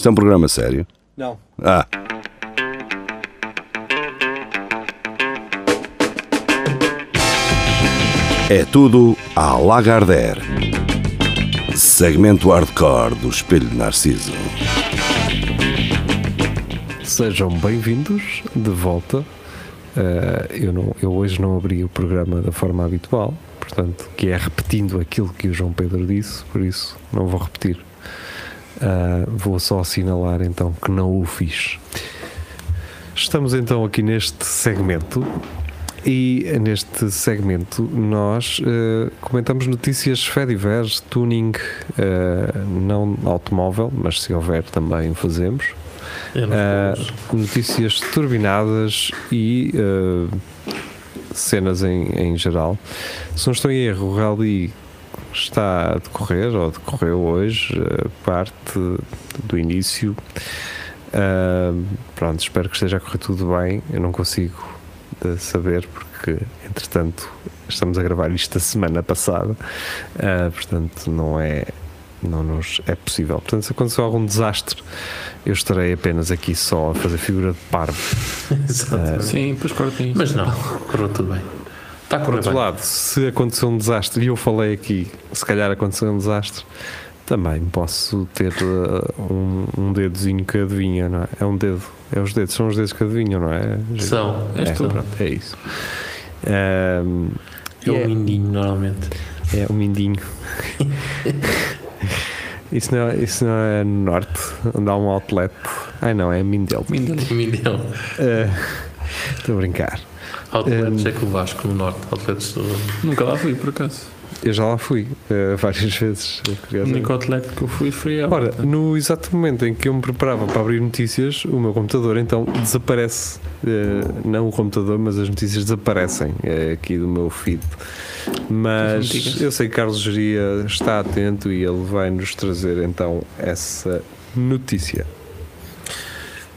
Isto é um programa sério? Não. Ah. É tudo à Lagardère. Segmento hardcore do Espelho de Narciso. Sejam bem-vindos de volta. Eh, eu, não- eu hoje não abri o programa da forma habitual, portanto, que é repetindo aquilo que o João Pedro disse, por isso não vou repetir. Ah, vou só assinalar então que não o fiz. Estamos então aqui neste segmento e neste segmento nós eh, comentamos notícias Fediverse, tuning, eh, não automóvel, mas se houver também o fazemos. Fomos. notícias turbinadas e cenas em, em geral. Se não estou em erro, o Rally está a decorrer, ou decorreu hoje, ah, parte do início. Ah, pronto, espero que esteja a correr tudo bem. Eu não consigo ah, saber porque, entretanto, estamos a gravar isto a semana passada, Ah, portanto, não é. Não nos é possível. Portanto, se acontecer algum desastre, eu estarei apenas aqui só a fazer figura de parvo. Exatamente. Sim, depois corta isso. Mas não, correu tudo bem. Está Por outro bem. lado, se acontecer um desastre, e eu falei aqui, se calhar aconteceu um desastre, também posso ter uh, um, um dedozinho que adivinha, não é? É um dedo, é os dedos, são os dedos que adivinham, não é? São. É, tu. pronto, é isso. Ahm, É é- um mindinho, normalmente. É um mindinho. isso, não é, isso não é no norte, onde há um outlet. Ai não, é Mindelo. Mindelo. Mindão. Ah, Estou a brincar. Outlets Um, é que o Vasco no Norte. Outlets do... Nunca lá fui, por acaso. Eu já lá fui uh, várias vezes. O único outlet que eu fui foi a. Ora, no exato momento em que eu me preparava para abrir notícias, o meu computador então desaparece. Eh, não o computador, mas as notícias desaparecem eh, aqui do meu feed. As Mas eu sei que Carlos Geria está atento e ele vai nos trazer então essa notícia.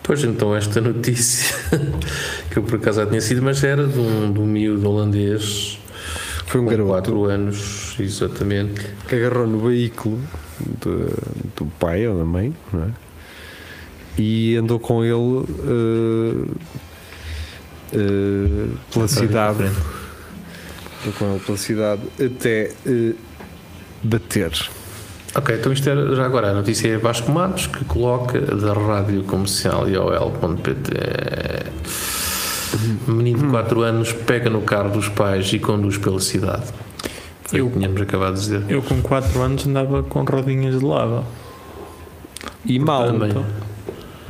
Pois então, esta notícia, que eu por acaso já tinha sido, mas era de um, de um miúdo holandês, Foi um com garoto 4 anos, exatamente. que agarrou no veículo de- do pai ou da mãe, não é? E andou com ele eh, eh, pela cidade. Andou com ele pela cidade até eh, bater. Ok, então isto era já agora. A notícia é Vasco Matos que coloca da rádio comercial iol.pt. Menino de 4 anos pega no carro dos pais e conduz pela cidade. Foi o Eu- que tínhamos acabado de dizer. Eu com 4 anos andava com rodinhas de lava. E mal. Também. Então,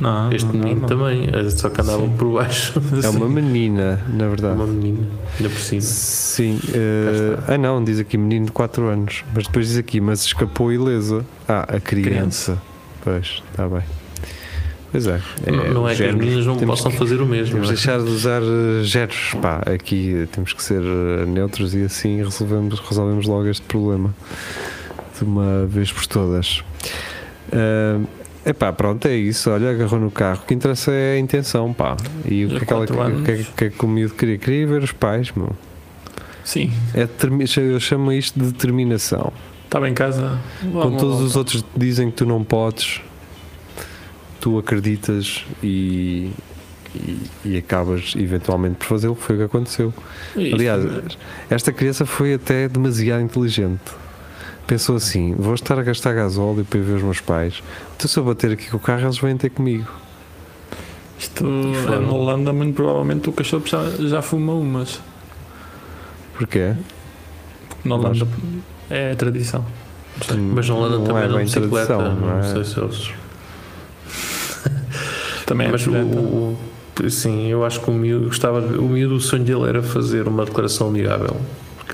Não, Este não, menino não. também, eh, só que andava Sim. por baixo. É uma menina, na verdade. Uma menina, ainda por cima. Sim. eh, ah, não, diz aqui menino de 4 anos. Mas depois diz aqui, mas escapou ilesa. Ah, a criança. Pois, está bem. Pois é. não, não é que as meninas não Temos possam que- fazer o mesmo. Temos é? deixar de usar eh, géneros. Pá, aqui temos que ser eh, neutros e assim resolvemos, resolvemos logo este problema de uma vez por todas. É epá, pronto, é isso. Olha, agarrou no carro. O que interessa é a intenção, pá. E o que, é que, ela, o que, é, anos. o que é que o miúdo queria? Queria ver os pais, meu. Sim, É eu chamo isto de determinação. estava em casa. Quando todos os outros dizem que tu não podes, tu acreditas e, e, e acabas eventualmente por fazer o que foi o que aconteceu. Aliás, esta criança foi até demasiado inteligente. Pensou assim: vou estar a gastar gasóleo para ir ver os meus pais. Então, se eu bater aqui com o carro, eles vêm ter comigo. Isto foram. na Holanda, muito provavelmente o cachorro já, já fuma umas. Porquê? Na Holanda é a tradição. Mas na Holanda Não também é não bicicleta. tradição, Não, não é? sei se eles. Também é Mas o, o- sim, eu acho que o miúdo gostava. de- O miúdo, o sonho dele era fazer uma declaração amigável.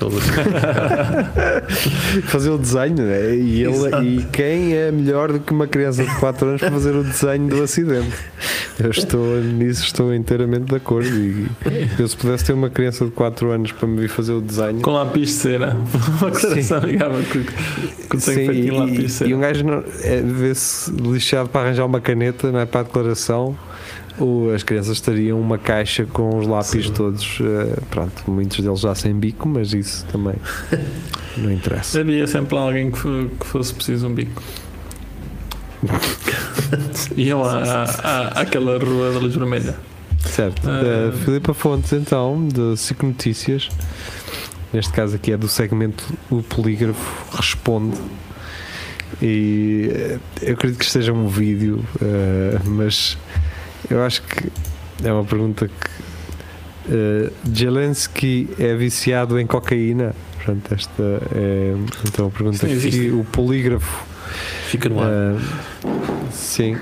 Ele Fazer o desenho, né? E, Exato. ele, e quem é melhor do que uma criança de 4 anos para fazer o desenho do acidente? Eu estou nisso, estou inteiramente de acordo. E eu, se pudesse ter uma criança de 4 anos para me vir fazer o desenho. Com lápis de cera. Uma que, Sim, tem feito em lápis de e, cera. e um gajo não- é, vê-se lixado para arranjar uma caneta não é, para a declaração. As crianças estariam uma caixa com os lápis Sim. todos, eh, pronto, muitos deles já sem bico, mas isso também não interessa. Havia sempre lá alguém que, fo- que fosse preciso um bico. Iam à, à, àquela rua da luz vermelha. Certo. Uh, Filipa Fontes, então, de SIC Notícias. Neste caso aqui é do segmento O Polígrafo Responde. E eh, eu acredito que esteja um vídeo, eh, mas eu acho que é uma pergunta que eh, Zelensky é viciado em cocaína. Portanto, esta é então a pergunta Sim, que o polígrafo Fica no ar. ah, sim.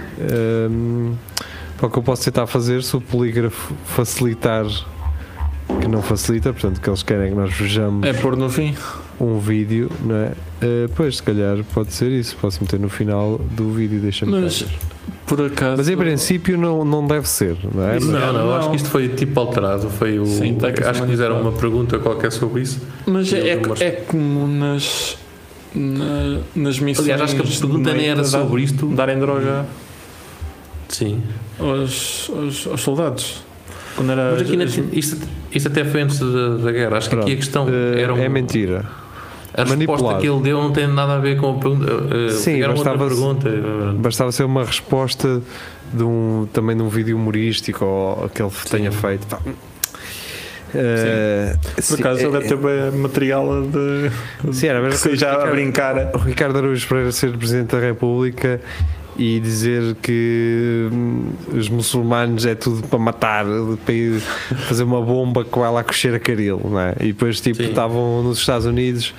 Para o que eu posso tentar fazer, se o polígrafo facilitar, que não facilita, portanto, que eles querem que nós vejamos É pôr no fim. um vídeo, não é? Ah, pois, se calhar pode ser isso. Posso meter no final do vídeo, deixa-me Mas, ver. Por acaso. Mas em princípio não, não deve ser, não é? Isso Mas- Não, não, eu acho não. que isto foi tipo alterado. Foi o, Sim, tá que acho que fizeram uma pergunta qualquer sobre isso. Mas é, não é comum nas. na- nas missões. Aliás, acho que a pergunta nem era sobre isto. Darem droga Sim. aos, aos, aos soldados. Quando era. Mas aqui na- as- isto, isto até foi antes da, da guerra. Acho que aqui a questão Ah, era um, é mentira. A resposta manipulado. que ele deu não tem nada a ver com a pergunta. ah, Sim, era outra bastava- pergunta. ah, Bastava ser uma resposta de um, também de um vídeo humorístico ou que ele tenha feito. Pá. Eh, Por sim, acaso ele deve ter material de. Sim, era a mesma que seja a Ricardo- brincar. o Ricardo Araújo Pereira ser Presidente da República e dizer que hum, os muçulmanos é tudo para matar, para ir fazer uma bomba com ela a coxer a caril, não é? E depois, tipo, Sim. estavam nos Estados Unidos.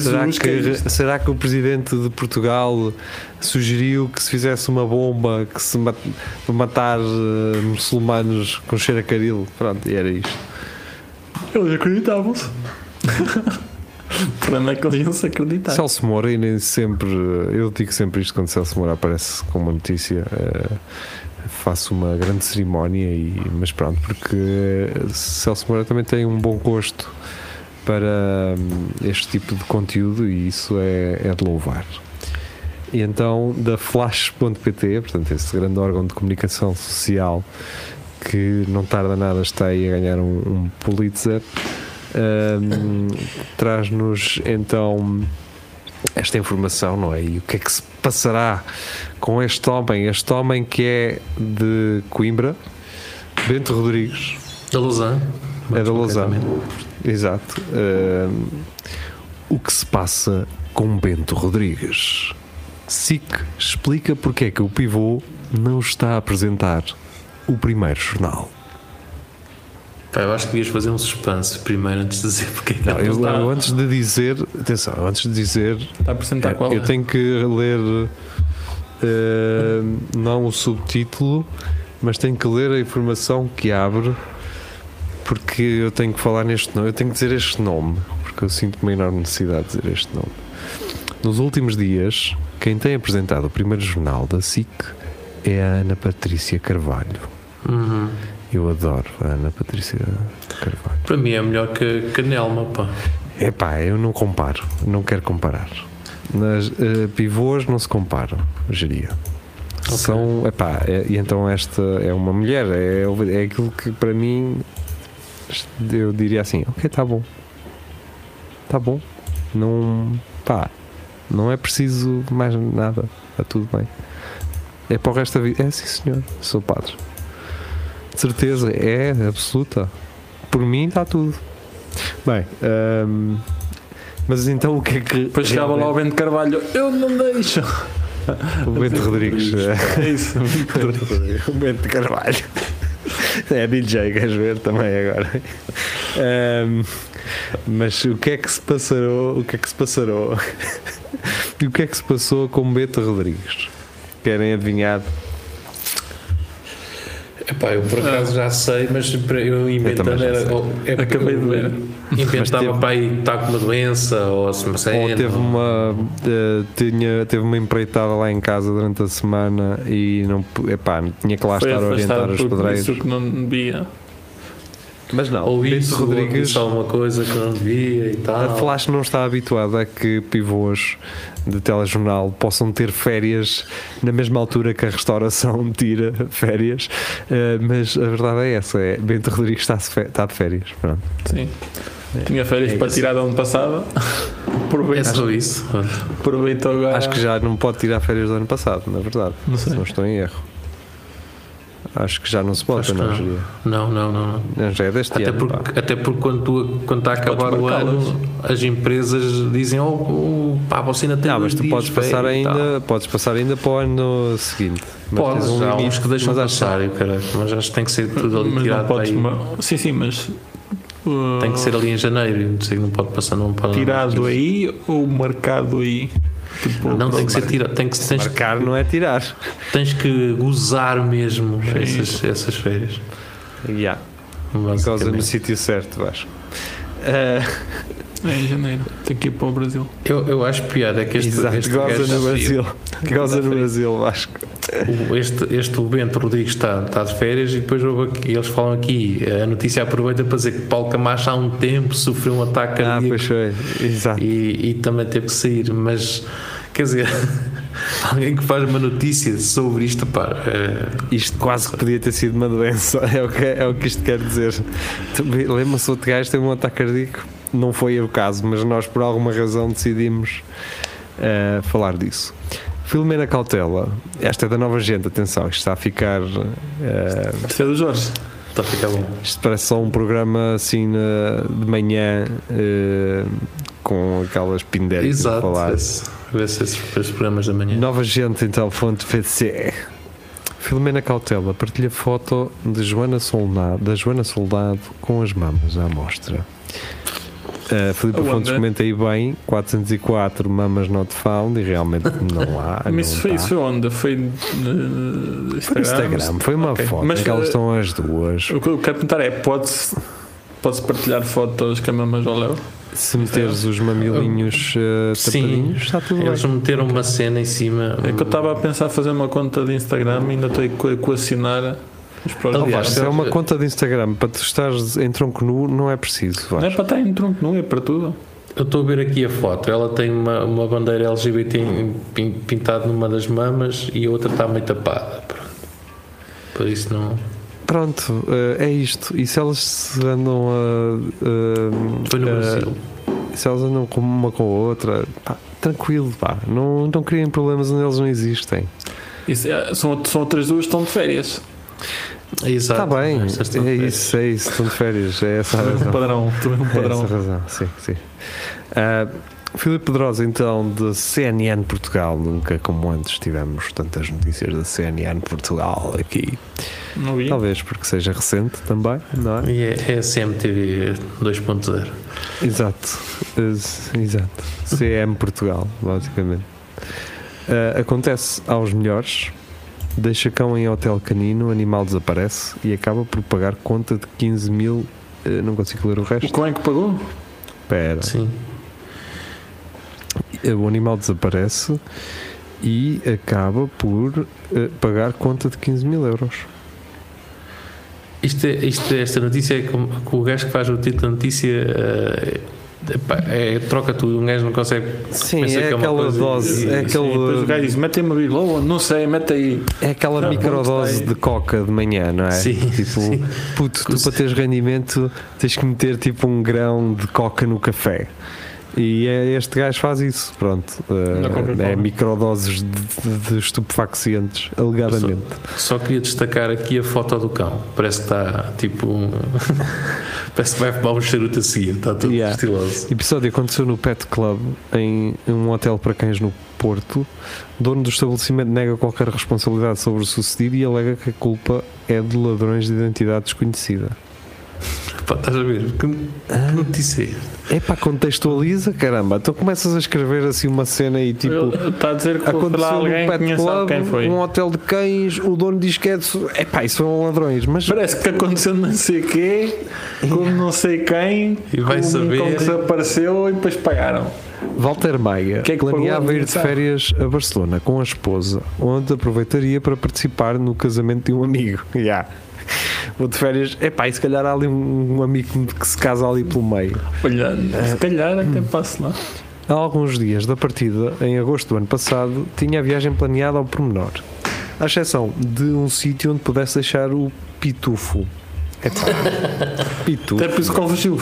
Será que que, será que o Presidente de Portugal sugeriu que se fizesse uma bomba que se mat- para matar eh, muçulmanos com cheiro a caril? Pronto, e era isto. Eles acreditavam-se. O problema é que eles iam se acreditar. Celso Moura, e nem sempre, eu digo sempre isto quando Celso Moura aparece com uma notícia, eh, faço uma grande cerimónia, e, mas pronto, porque Celso Moura também tem um bom gosto para hum, este tipo de conteúdo e isso é, é de louvar. E então, da Flash.pt, portanto, esse grande órgão de comunicação social que não tarda nada está aí a ganhar um, um Pulitzer, hum, traz-nos então esta informação, não é? E o que é que se passará com este homem? Este homem que é de Coimbra, Bento Rodrigues, Da Lausanne. é da Lausanne, exato. Hum, o que se passa com Bento Rodrigues? SIC explica porque é que o pivô não está a apresentar o primeiro jornal. Pá, eu acho que devias fazer um suspense primeiro antes de dizer porque é que Não, eu, está. eu antes de dizer, atenção, antes de dizer, Está a apresentar qual eu é? tenho que ler eh, não o subtítulo, mas tenho que ler a informação que abre, porque eu tenho que falar neste nome, eu tenho que dizer este nome, porque eu sinto uma enorme necessidade de dizer este nome. Nos últimos dias, quem tem apresentado o primeiro jornal da SIC é a Ana Patrícia Carvalho. Uhum. Eu adoro a Ana Patrícia Carvalho. Para mim é melhor que, que a Nelma, pá. Eu não comparo, não quero comparar. Nas eh, pivôs não se comparam, geria. São, epá, é- e então esta é uma mulher, é, é aquilo que para mim eu diria assim, ok, tá bom. Tá bom. Não, pá, não é preciso mais nada, está tudo bem. É para o resto da vida. É sim senhor, sou padre. De certeza, é absoluta. Por mim está tudo. Bem, hum, mas então o que é que. Depois chegava lá o Bento Carvalho. Eu não deixo. O Bento Rodrigues. É isso. o Bento Carvalho. É DJ, queres ver também agora. Hum, mas o que é que se passou? O que é que se passou? E o que é que se passou com Bento Rodrigues? Querem adivinhar? Epá, eu por acaso já sei, mas para eu inventando era. sei. ou- é Acabei de ver. Inventava teve- para aí estar com uma doença ou assim, uma cena. Ou teve uma, eh, tinha, teve uma empreitada lá em casa durante a semana e não, epá, tinha que lá Foi estar a orientar os pedreiros. disse o que não devia. Mas não, Ou Bento isso, Rodrigues. Disse alguma coisa que não devia e tal. a Flash não está habituada a que pivôs de telejornal possam ter férias na mesma altura que a restauração tira férias, eh, mas a verdade é essa, é Bento Rodrigues está, de está de férias. Pronto. Sim. Tinha férias É para isso. tirar do ano passado. É Aproveitou, só isso. aproveitou agora. Acho que já não pode tirar férias do ano passado, na verdade. Não Se sei. não estou em erro. Acho que já não se pode, Acho que não, não. Jeria? Não, não, não. não. Não, já é deste Até ano. pá. porque, até porque quando, tu, quando está a acabar o ano, as empresas dizem: Oh, oh pá, você ainda tem Não, mas tu dias podes de passar tal." ainda, podes passar ainda para o ano seguinte. Mas Podes, tens um há uns que deixam mas acho passar, eu caralho, mas acho que tem que ser tudo ali mas tirado podes. para aí. ma- Sim, sim, mas. uh, Tem que ser ali em janeiro, não sei, não pode passar não para Tirado aí ou marcado aí? Tipo, Não, tem que ser tirado, tem que, tens, Marcar não é tirar. tens que gozar mesmo Sim. essas, essas férias. Yeah. Goza no sítio certo, Vasco. Eh, É em janeiro. Tem que ir para o Brasil. Eu, eu acho pior é que este, Exato, este goza gajo- no Brasil. Goza no Brasil, Vasco. Este, este o Bento Rodrigues está, está de férias e depois aqui- eles falam aqui, a notícia aproveita para dizer que Paulo Camacho há um tempo sofreu um ataque Ah, cardíaco pois foi. Exato. e, e também teve que sair, mas quer dizer, alguém que faz uma notícia sobre isto, pá, é, Isto quase que podia ter sido uma doença, é o que, é o que isto quer dizer. Lembra-se outro gajo teve um ataque cardíaco? Não foi o caso, mas nós por alguma razão decidimos eh, falar disso. Filomena Cautela, esta é da nova gente, atenção, isto está a ficar. eh, Defesa do Jorge. está a ficar bom. isto parece só um programa assim de manhã eh, com aquelas pindéricas a falar. esse, esse, esses, esses programas da manhã. Nova gente, então, fonte VC. Filomena Cautela partilha foto de Joana Soldado, da Joana Soldado com as mamas à mostra. Uh, Filipe? Fontes comenta aí bem: 404 mamas not found e realmente não há. Mas não isso foi, isso foi onde? Foi no Foi no Instagram, foi uma Ok. foto Mas, que elas uh, estão as duas. O que eu quero perguntar é: pode-se pode partilhar fotos com a mesma ao Léo? Se meteres os mamilinhos uh, Sim. está tudo bem. Eles meteram uma cena em cima. É que eu estava a pensar fazer uma conta de Instagram e ainda estou a prós e Aliás. Se é uma eu- conta de Instagram para tu estares em tronco nu, não é preciso. Não é para estar em tronco, não é para tudo. Eu estou a ver aqui a foto. Ela tem uma, uma bandeira LGBT pintada numa das mamas e a outra está meio tapada. Pronto. Por isso não. Pronto, eh, é isto. E se elas se andam a. eh, Foi no Brasil. se elas andam com uma com a outra, pá, tranquilo, pá. Não, não criem problemas onde eles não existem. Isso é- são, são outras duas que estão de férias. Exato. Está bem, estão é de isso, é isso. Estão de férias, é essa a Também um razão. padrão. Também um É padrão. essa a razão, sim, sim. Ah, Filipe Pedrosa, então, da CNN Portugal. Nunca como antes tivemos tantas notícias da CNN Portugal aqui. Não vi. Talvez porque seja recente também, não é? E é, é a CMTV 2.0. Exato, Ex- exato. CM Portugal, basicamente. Ah, acontece aos melhores. Deixa cão em hotel canino, animal desaparece e acaba por pagar conta de 15 mil. eh, não consigo ler o resto. Como é que pagou? Espera. Sim. Eh, O animal desaparece e acaba por eh, pagar conta de 15 mil euros. Isto, é, isto, esta notícia é que o gajo que faz o título da notícia eh, epá, é, troca tudo. Um gajo não consegue. Sim, é é uma aquela dose, é, Sim, depois o gajo aquele, diz: mete-me a Bilboa, não sei, mete aí. é aquela Ah, microdose de coca de manhã, não é? Sim, tipo, sim. puto, tu para teres rendimento tens que meter tipo um grão de coca no café. E é, este gajo faz isso, pronto. Coca-Cola. é microdoses de, de, de estupefacientes, alegadamente. Só queria destacar aqui a foto do cão. Parece que está tipo. um- Parece que vai fumar um charuto a seguir. Está tudo Yeah. estiloso. episódio aconteceu no Pet Club, em um hotel para cães no Porto. Dono do estabelecimento nega qualquer responsabilidade sobre o sucedido e alega que a culpa é de ladrões de identidade desconhecida. Pá, estás a ver? Que Ah. notícia é? É pá, contextualiza, caramba. Então começas a escrever assim uma cena e tipo. Está a dizer que Aconteceu alguém que Pet Club, quem foi. um hotel de cães, o dono diz que é de. É pá, isso são ladrões, mas Parece que aconteceu não sei o quê, como não sei quem, E vai como, saber. como que desapareceu e depois pagaram. Walter Maia Que é que planeava ir de férias a Barcelona com a esposa, onde aproveitaria para participar no casamento de um amigo. Yeah. Vou de férias, é pá, e se calhar há ali um, um amigo que se casa ali pelo meio. Olha, se calhar até passo lá. Há alguns dias da partida, em agosto do ano passado, tinha a viagem planeada ao pormenor, à exceção de um sítio onde pudesse deixar o pitufo. É pá, pitufo. Até por isso que ele fugiu.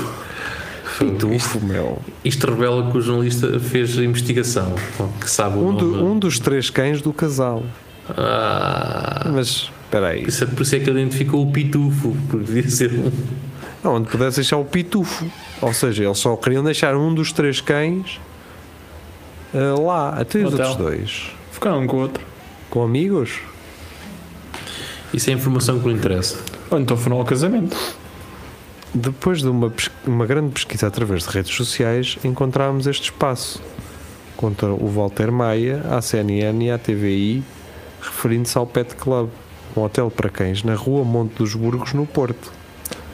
Pitufo, meu. Isto revela que o jornalista fez a investigação, que sabe o Um, do- nome. um dos três cães do casal. Ah, Mas, espera aí. por isso, é- por isso é que ele identificou o pitufo, porque devia ser um. Não, onde pudesse deixar o pitufo. Ou seja, eles só queriam deixar um dos três cães ah, lá. Até os Hotel. outros dois. Ficaram um com o outro. Com amigos? Isso é a informação que lhe interessa. Ou então foram ao casamento. Depois de uma, uma grande pesquisa através de redes sociais, encontramos este espaço contra o Walter Maia, à CNN e à TVI, referindo-se ao Pet Club, um hotel para cães na rua Monte dos Burgos, no Porto.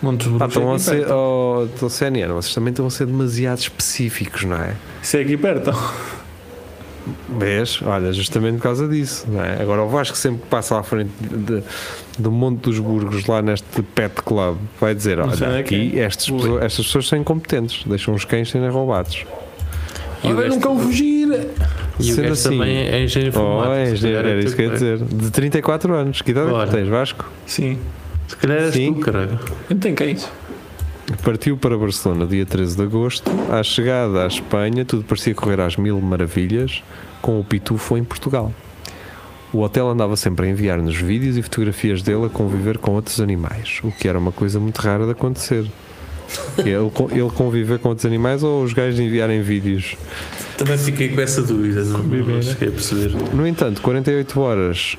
Montes Ah, Bruxos estão é a ser, oh, então, CNN, vocês também estão a ser demasiado específicos, não é? Isso é aqui perto. Vês? Olha, justamente por causa disso, não é? Agora o Vasco sempre que passa à frente de- do Monte dos Burgos, lá neste Pet Club, vai dizer: Olha, é aqui é. estas, pessoas, estas pessoas são incompetentes, deixam os cães serem roubados. E Olha, não cão fugir. E o Sendo gajo assim- também é engenheiro Oh, informático. é, se engenheiro, era é isso que eu ia dizer. De 34 anos, que idade é que tens, Vasco? Sim. Se calhar és Sim. tu, caralho. Eu tenho cães. Partiu para Barcelona dia 13 de agosto. À chegada à Espanha, tudo parecia correr às mil maravilhas, com o Pitufo em Portugal. O hotel andava sempre a enviar-nos vídeos e fotografias dele a conviver com outros animais, o que era uma coisa muito rara de acontecer. É Ele, ele conviver com outros animais ou os gajos enviarem vídeos? Também fiquei com essa dúvida, não, não né? cheguei a perceber. No entanto, 48 horas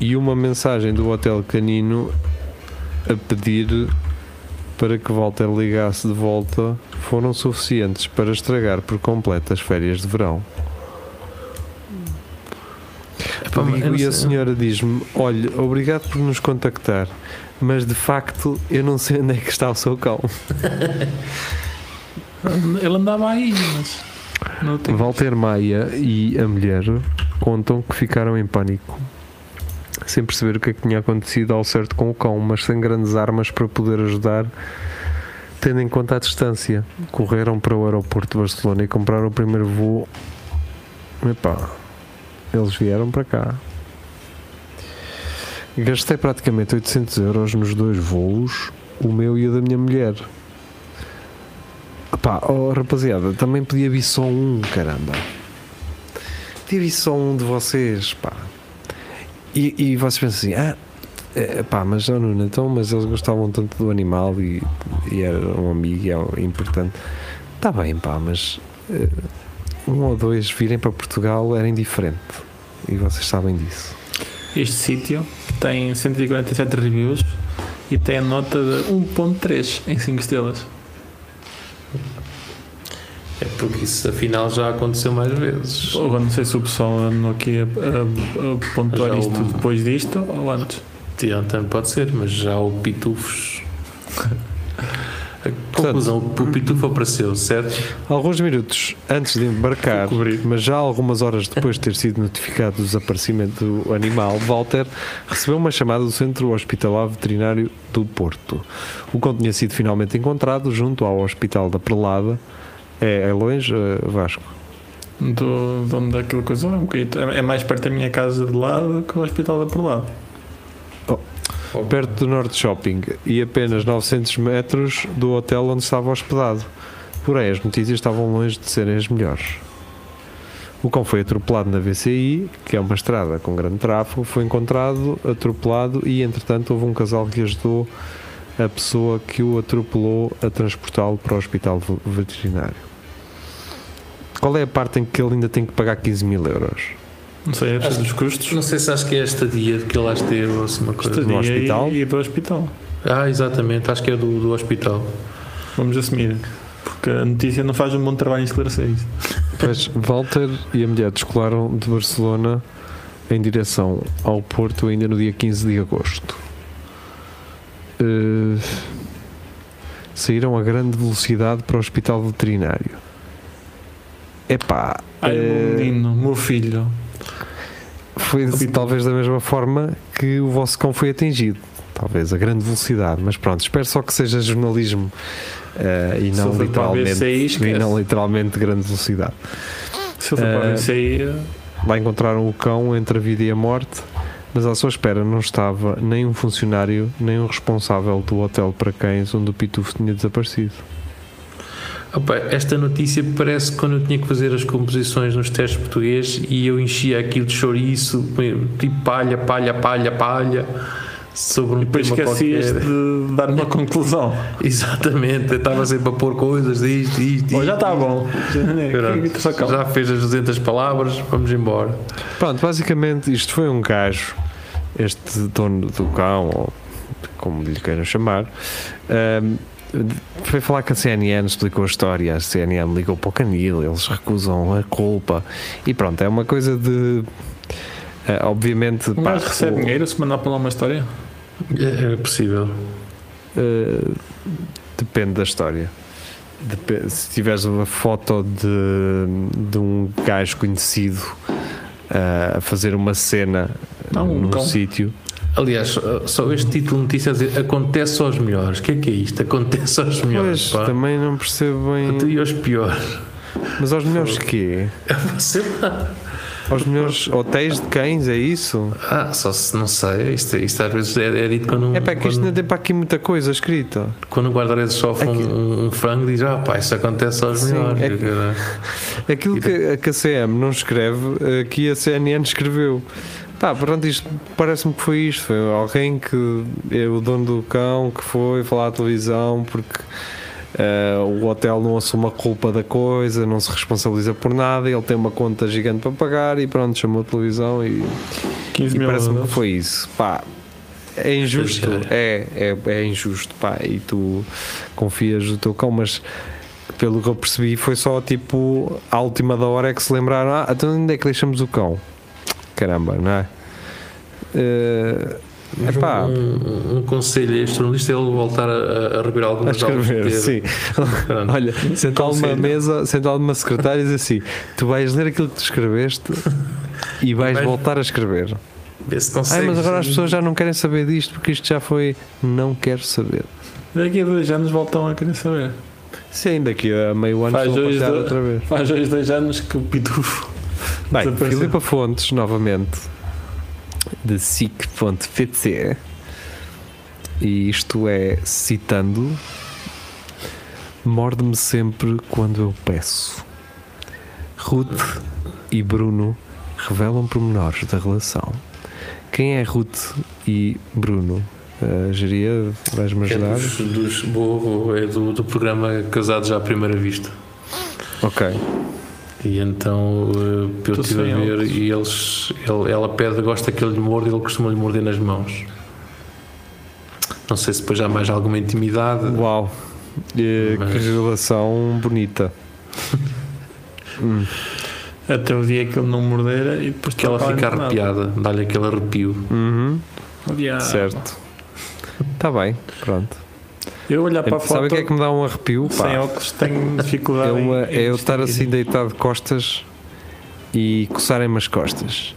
e uma mensagem do Hotel Canino a pedir para que Walter ligasse de volta foram suficientes para estragar por completo as férias de verão. Epá, e a senhora diz-me: Olha, obrigado por nos contactar, mas de facto eu não sei onde é que está o seu cão. Ele andava aí, mas. Walter Maia e a mulher contam que ficaram em pânico, sem perceber o que é que tinha acontecido ao certo com o cão, mas sem grandes armas para poder ajudar, tendo em conta a distância. Correram para o aeroporto de Barcelona e compraram o primeiro voo. Epá, eles vieram para cá. Gastei praticamente 800 euros nos dois voos, o meu e o da minha mulher. Pá, oh, rapaziada, também podia vir só um, caramba. Podia vir só um de vocês, pá. E, e vocês pensam assim, ah, é, pá, mas oh, Nuno, então, mas eles gostavam tanto do animal e, e era um amigo e é importante. Está bem, pá, mas eh, um ou dois virem para Portugal era indiferente. E vocês sabem disso. Este sítio tem 147 reviews e tem a nota de 1.3 em 5 estrelas. É porque isso afinal já aconteceu mais vezes. Agora não sei se o pessoal andou aqui a, a, a pontuar Já isto depois disto ou antes. Também pode ser, mas já o Pitufos. A conclusão, o Pitufo apareceu, certo? Alguns minutos antes de embarcar, mas já algumas horas depois de ter sido notificado do desaparecimento do animal, Walter recebeu uma chamada do Centro Hospitalar Veterinário do Porto. O cão tinha sido finalmente encontrado junto ao Hospital da Prelada. É, é longe, eh, Vasco? Do, de onde aquilo coisa é um. É é mais perto da minha casa de lado que o hospital da por lado. Perto do Norte Shopping e apenas 900 metros do hotel onde estava hospedado. Porém, as notícias estavam longe de serem as melhores. O cão foi atropelado na VCI, que é uma estrada com grande tráfego, foi encontrado, atropelado e, entretanto, houve um casal que ajudou a pessoa que o atropelou a transportá-lo para o hospital ve- veterinário. Qual é a parte em que ele ainda tem que pagar 15 mil euros? Não sei, é dos custos. Não sei se acho que é esta dia que ele lá esteve ou assim uma coisa. no Estadia hospital? E, e do hospital. Ah, exatamente, acho que é do, do hospital. Vamos assumir. Porque a notícia não faz um bom trabalho em esclarecer isso. Pois, Walter e a mulher descolaram de Barcelona em direção ao Porto ainda no dia 15 de agosto. Eh, saíram a grande velocidade para o hospital veterinário. Epá, Ai, o eh, meu menino, meu filho. foi talvez da mesma forma que o vosso cão foi atingido. Talvez a grande velocidade, mas pronto, espero só que seja jornalismo eh, e não para literalmente, e não literalmente grande velocidade. Se ele for para eh, isso aí, Lá encontraram o cão entre a vida e a morte, mas à sua espera não estava nem um funcionário, nem um responsável do hotel para cães onde o Pitufo tinha desaparecido. Opa, esta notícia parece que quando eu tinha que fazer as composições nos testes português e eu enchia aquilo de chouriço, tipo palha, palha, palha, palha, sobre um Depois tema esquecias de dar uma conclusão. Exatamente, eu estava sempre a pôr coisas disto, isto, Ou já isto. está bom. Pronto, Só calma. Já fez as 200 palavras, vamos embora. Pronto, basicamente isto foi um gajo, este dono do cão, ou como lhe queiram chamar, ahm, foi falar com a CNN, explicou a história, a CNN ligou para o canil, eles recusam a culpa e pronto, é uma coisa de. ah, obviamente, Um pá, gajo recebe o- dinheiro se mandar para lá uma história? É, é possível. Uh, depende da história. Se tiveres uma foto de, de um gajo conhecido uh, a fazer uma cena Não, um num cão. sítio, Aliás, só este título de notícia a dizer acontece aos melhores. O que é que é isto? Acontece aos melhores. pois, pá. também não percebo bem. E aos piores. Mas aos melhores quê? Sei lá. Aos melhores hotéis de cães, é isso? Ah, só se não sei. Isto, isto às vezes é, é dito quando, É para que isto não tem para aqui muita coisa escrita. quando o guarda-redes sofre Aqui- um, um frango diz: Ah, pá, isso acontece aos Sim, melhores. é Aquilo que, que a CM não escreve, aqui a CNN escreveu. Pá, pronto, isto parece-me que foi isto. Foi alguém que é o dono do cão que foi falar à televisão porque eh, o hotel não assume a culpa da coisa, não se responsabiliza por nada, ele tem uma conta gigante para pagar e pronto, chamou a televisão e, 15 e parece-me que foi isso. Pá, é injusto, é, é, é injusto, pá, e tu confias no teu cão, mas pelo que eu percebi foi só tipo à última da hora é que se lembraram, ah, então onde é que deixamos o cão? Caramba, não é? Mas epá, um, um, conselho a este jornalista é ele voltar a, a rever a algumas de escrever, sim. Olha, numa Conselho. mesa, sentado numa secretária e diz assim: tu vais ler aquilo que tu escreveste e vais Vais- voltar a escrever. Vê se Ai, mas agora as pessoas já não querem saber disto porque isto já foi. Não quero saber. Daqui a dois anos voltam a querer saber. Sim, daqui a meio ano Faz dois partilhar do- outra vez. Faz dois, dois anos que o Pitufo. Bem. Filipa Fontes, novamente, de SIC.pt, e isto é citando: Morde-me sempre quando eu peço. Ruth e Bruno revelam pormenores da relação. Quem é Ruth e Bruno? Uh, Geria, vais-me É ajudar? dos, dos, vou- é do, do programa Casados à Primeira Vista. Ok. E então eh, eu estive a ver e eles, ele- ela pede, gosta que ele lhe morde ele costuma lhe morder nas mãos. Não sei se depois há mais alguma intimidade. Uau! Eh, Mas- Que relação bonita. Hum. Até o dia que ele não morder e depois Que ela fica arrepiada, dá-lhe aquele arrepio. Uhum. Certo. Está bem, pronto. Eu olhar para a Sabe o foto que é que me dá um arrepio? sem Pá, óculos tenho dificuldade é, uma- em- em é eu estar assim deitado de costas e coçarem-me as costas.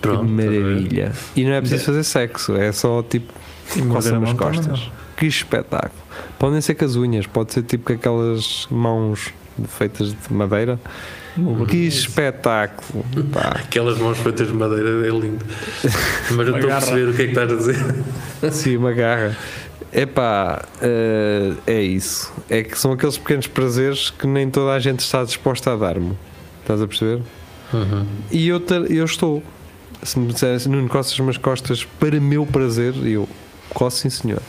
Pronto, que maravilha. E não é preciso fazer sexo, é só tipo E coça-me as mão também costas. Que espetáculo. Podem ser com as unhas, pode ser tipo com aquelas mãos feitas de madeira. Que espetáculo. Pá. Aquelas mãos feitas de madeira é lindo. Mas eu estou a perceber o que é que estás a dizer. Sim, uma garra. Epá, eh, é isso. É que são aqueles pequenos prazeres que nem toda a gente está disposta a dar-me. Estás a perceber? Uhum. E eu, eu estou. Se me dissessem, Nuno, coças as minhas costas para meu prazer, eu coço sim, senhor.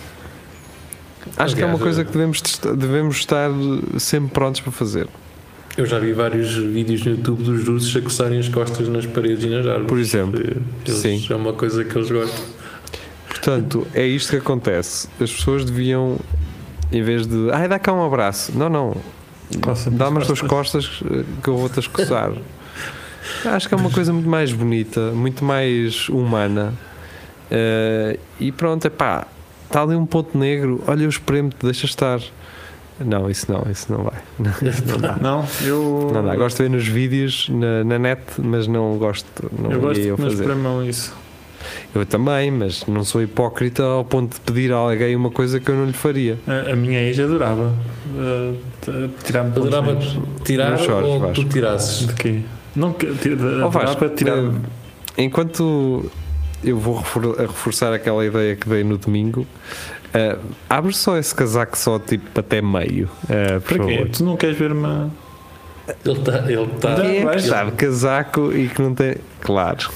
Acho que é uma Aliás, coisa eh, que devemos, devemos estar sempre prontos para fazer. Eu já vi vários vídeos no YouTube dos russos a coçarem as costas nas paredes e nas árvores. Por exemplo. Eles- Sim. É uma coisa que eles gostam. Portanto, é isto que acontece. As pessoas deviam, em vez de, ai, dá cá um abraço. Não, não. Dá-me as as tuas costas que eu vou-te coçar. Acho que é uma coisa muito mais bonita, muito mais humana. Eh, e pronto, é pá, está ali um ponto negro, olha, eu espremo-te, deixa estar. Não, isso não, isso não vai. Não, isso não dá. Não, eu. Não dá. Gosto de ver nos vídeos na, na net, mas não gosto. Não eu gosto me fazer. espremam isso. Eu também, mas não sou hipócrita ao ponto de pedir a alguém uma coisa que eu não lhe faria. A, a minha ex adorava uh, tirar-me Adorava tirar Não chores, ou Vasco. tu tirasses? De quê? Não, tira- adorava Vasco, tirar. eh, enquanto eu vou reforçar aquela ideia que dei no domingo. Uh, abre só esse casaco só tipo até meio, uh, por Para quê? favor. Tu não queres ver uma. Ele está. Ele tá, é vais. sabe casaco e que não tem. Claro,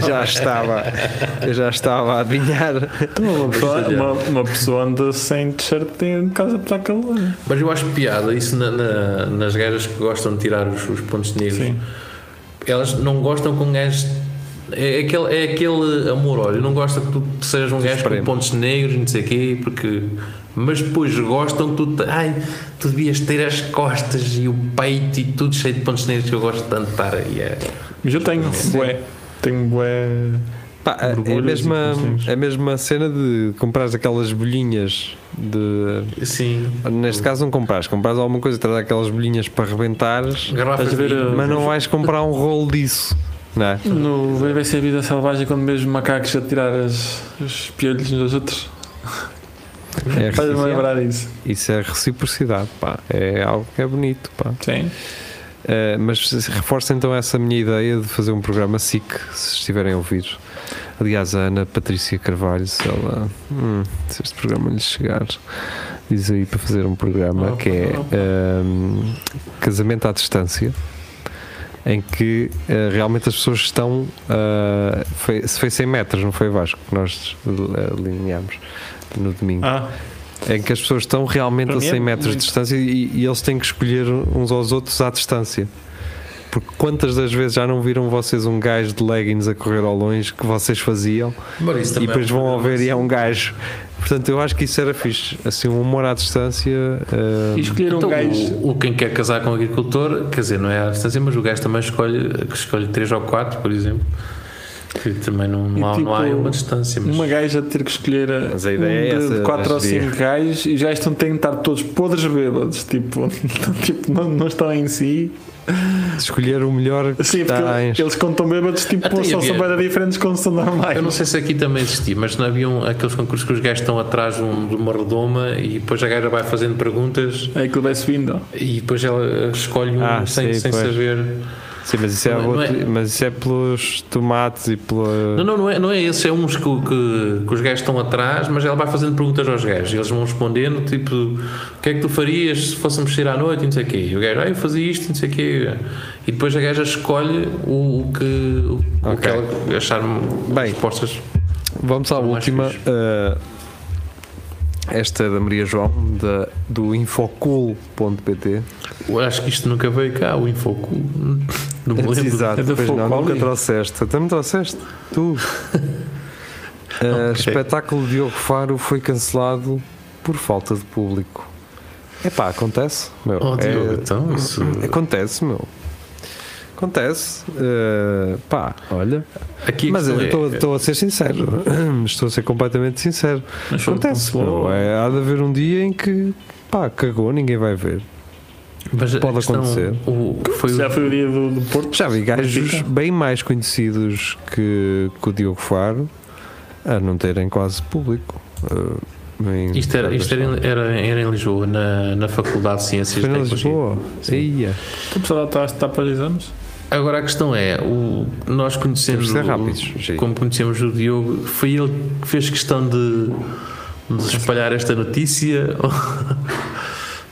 já, já estava, eu já estava a adivinhar. Então, uma, pessoa, uma, uma pessoa anda sem t-shirt em casa para calor. Mas eu acho piada isso na- na- nas gajas que gostam de tirar os, os pontos negros. Sim. Elas não gostam com gajos. É aquele, é aquele amor, olha, eu não gosto que tu sejas um gajo com pontos negros, não sei o quê, porque. Mas depois gostam que tu. Ai, tu devias ter as costas e o peito e tudo cheio de pontos negros que eu gosto tanto de estar aí. É. Mas eu tenho bué. Tenho bué. Pá, é, a Mergulhos mesma, a mesma cena de comprar aquelas bolhinhas de. Sim, Neste caso não compras, compras alguma coisa, traz aquelas bolhinhas para rebentares, a mas não vais comprar um rolo disso, não é? No vai ser a vida selvagem quando mesmo macacos a tirar as, os piolhos uns dos outros. É Faz-me lembrar isso. Isso é reciprocidade, pá. É algo que é bonito, pá. Sim. Eh, mas reforça então essa minha ideia de fazer um programa SIC, se estiverem a ouvir. Aliás, a Ana Patrícia Carvalho, se ela. hum, se este programa lhe chegar, diz aí para fazer um programa que é hum, Casamento à Distância, em que eh, realmente as pessoas estão. ah, foi, se foi 100 metros, não foi Vasco, que nós alinhámos no domingo Ah, em que as pessoas estão realmente Para a mim é 100 metros de muito. distância e, e eles têm que escolher uns aos outros à distância. Porque quantas das vezes já não viram vocês um gajo de leggings a correr ao longe que vocês faziam e depois é um vão ao ver e é um gajo. Portanto, eu acho que isso era fixe. Assim, um humor à distância. ah, e escolher um Então, gajo. o, o quem quer casar com um agricultor, quer dizer, não é à distância, mas o gajo também escolhe, que escolhe 3 ou 4, por exemplo. Que também não, não, E há, não há tipo, uma distância. Mas Uma gaja a ter que escolher a- Mas a ideia é um essa, de 4 ou acho que 5 gajos e os gajos estão, têm que estar todos podres bêbados, tipo, tipo não, não estão em si. escolher o melhor que Sim, porque tens. eles estão bêbados tipo, Até são havia- super diferentes quando são normais. eu não sei se aqui também existia, mas não haviam aqueles concursos que os gajos estão atrás de, um- de uma redoma e depois a gaja vai fazendo perguntas É que vai subindo. e depois ela escolhe um Ah, sem, sim, sem pois. saber. Sim, mas isso, é Não é- não é- outro- mas isso é pelos tomates e pela. Não, não, não é, não é esse, é uns que, que, que os gajos estão atrás, mas ela vai fazendo perguntas aos gajos e eles vão respondendo, tipo, o que é que tu farias se fôssemos sair à noite e não sei o quê. E o gajo, ah, eu fazia isto e não sei o quê. E depois a gaja escolhe o, o que, o, o que ela achar Bem. respostas. Vamos à última. uh, esta é da Maria João, da, do infocool.pt. Eu acho que isto nunca veio cá, o Infocu. Não me lembro. Exato, É da pois não, nunca trouxeste. Até me trouxeste. Tu. Uh, Espetáculo de Diogo Faro foi cancelado por falta de público. Epá, acontece, meu. Oh, É- Diogo, então, isso. Acontece, meu. Acontece. Uh, pá, olha. Aqui Mas eu é- estou estou a ser sincero. Estou a ser completamente sincero. Mas Acontece, meu. É, há de haver um dia em que, pá, cagou, ninguém vai ver. Mas pode questão, acontecer. O, que foi o- Já foi o dia do, do Porto. Já vi gajos bem mais conhecidos que, que o Diogo Faro a não terem quase público. Uh, em- Isto, era, isto era, em- era, era em Lisboa, na, na Faculdade de Ciências Foi e Tecnologia. Lisboa. Sim. Ia. O pessoal está, está para exames? Agora a questão é, o, nós conhecemos ser o- rápidos, como conhecemos o Diogo, foi ele que fez questão de, de espalhar esta notícia?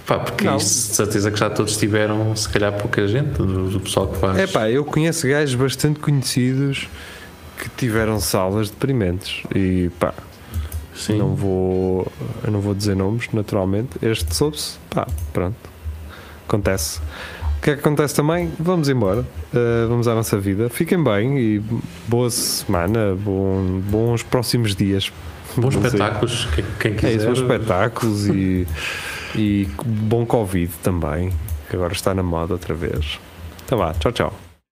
Pá, porque Não. isto, de certeza que já todos tiveram, se calhar pouca gente, do, do pessoal que faz. É pá, eu conheço gajos bastante conhecidos que tiveram salas deprimentes e pá, Sim. não vou, eu não vou dizer nomes, naturalmente. Este soube-se, pá, pronto. Acontece. O que é que acontece também? Vamos embora, uh, vamos à nossa vida. Fiquem bem e boa semana, bom, bons próximos dias. Bons espetáculos, quem, quem É quiser. isso, bons espetáculos e, e bom Covid também, que agora está na moda outra vez. Então vá, tchau, tchau.